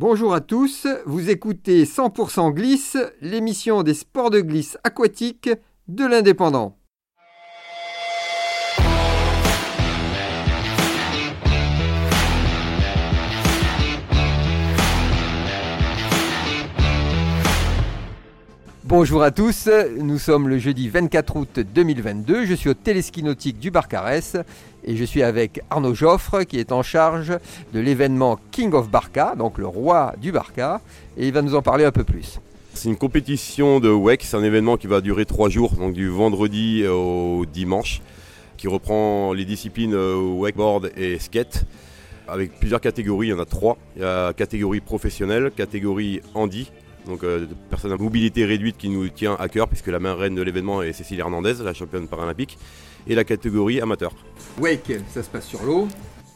Bonjour à tous, vous écoutez 100% Glisse, l'émission des sports de glisse aquatique de l'Indépendant. Bonjour à tous, nous sommes le jeudi 24 août 2022, je suis au téléski nautique du Barcarès et je suis avec Arnaud Joffre qui est en charge de l'événement King of Barca, donc le roi du Barca, et il va nous en parler un peu plus. C'est une compétition de WEC, c'est un événement qui va durer trois jours, donc du vendredi au dimanche, qui reprend les disciplines euh, wakeboard et skate, avec plusieurs catégories, il y en a trois. Catégorie professionnelle, catégorie handi, donc euh, personne à mobilité réduite qui nous tient à cœur, puisque la main reine de l'événement est Cécile Hernandez, la championne paralympique, et la catégorie amateur. Wake, ça se passe sur l'eau.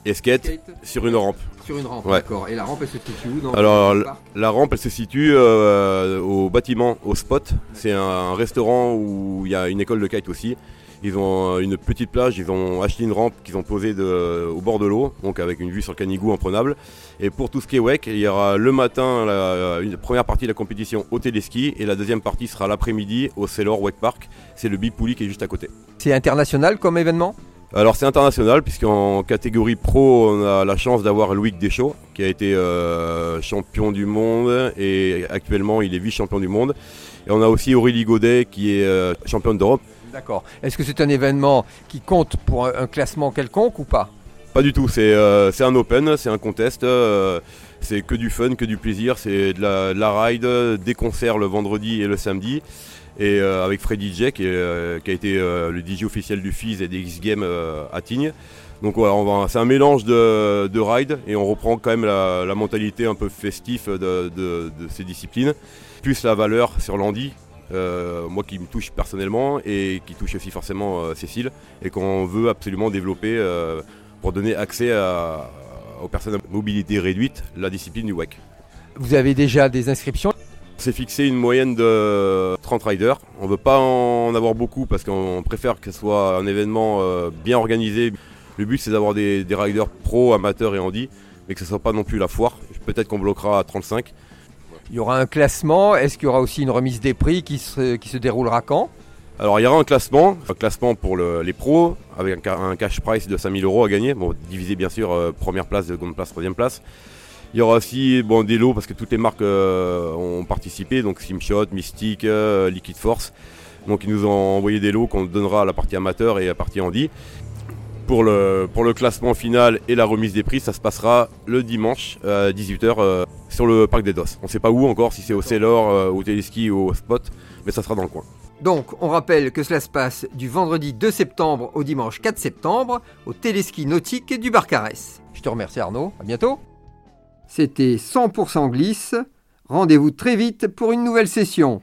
Et skate, sur une rampe. Sur une rampe, d'accord. Et la rampe, elle se situe où dans Alors, la rampe, elle se situe euh, au bâtiment, au spot. C'est un restaurant où il y a une école de kite aussi. Ils ont une petite plage, ils ont acheté une rampe qu'ils ont posée au bord de l'eau, donc avec une vue sur le Canigou imprenable. Et pour tout ce qui est WEC, il y aura le matin la, une première partie de la compétition au téléski et la deuxième partie sera l'après-midi au Sailor WEC Park. C'est le Bipouli qui est juste à côté. C'est international comme événement? Alors c'est international puisqu'en catégorie pro on a la chance d'avoir Louis Deschaux qui a été euh, champion du monde et actuellement il est vice-champion du monde. Et on a aussi Aurélie Godet qui est euh, championne d'Europe. D'accord. Est-ce que c'est un événement qui compte pour un, classement quelconque ou pas? Pas du tout, euh, c'est un open, c'est un contest. Euh, c'est que du fun, que du plaisir, c'est de la, ride, des concerts le vendredi et le samedi. Et euh, avec Freddy J qui, a été le DJ officiel du FIS et des X-Games à Tignes. Donc voilà, c'est un mélange de, ride et on reprend quand même la, mentalité un peu festif de, de, ces disciplines, plus la valeur sur l'Andy moi qui me touche personnellement et qui touche aussi forcément euh, Cécile, et qu'on veut absolument développer euh, pour donner accès aux personnes à mobilité réduite la discipline du WEC. Vous avez déjà des inscriptions? C'est fixé une moyenne de 30 riders. On ne veut pas en avoir beaucoup parce qu'on préfère que ce soit un événement bien organisé. Le but c'est d'avoir des, des, riders pro, amateurs et handi, mais que ce ne soit pas non plus la foire. Peut-être qu'on bloquera à 35. Il y aura un classement. Est-ce qu'il y aura aussi une remise des prix qui se, déroulera quand? Alors il y aura un classement, un classement pour les pros avec un, cash price de 5000 euros à gagner, bon, divisé bien sûr euh, première place, seconde place, troisième place. Il y aura aussi bon, des lots parce que toutes les marques euh, ont participé, donc Simshot, Mystic, euh, Liquid Force. Donc ils nous ont envoyé des lots qu'on donnera à la partie amateur et à la partie handi. Pour le, pour le classement final et la remise des prix, ça se passera le dimanche à 18h sur le parc des Dos. On ne sait pas où encore, si c'est au Sailor, euh, au Téléski ou au Spot, mais ça sera dans le coin. Donc, on rappelle que cela se passe du vendredi 2 septembre au dimanche 4 septembre au Téléski nautique du Barcarès. Je te remercie Arnaud, à bientôt. C'était 100% glisse. Rendez-vous très vite pour une nouvelle session.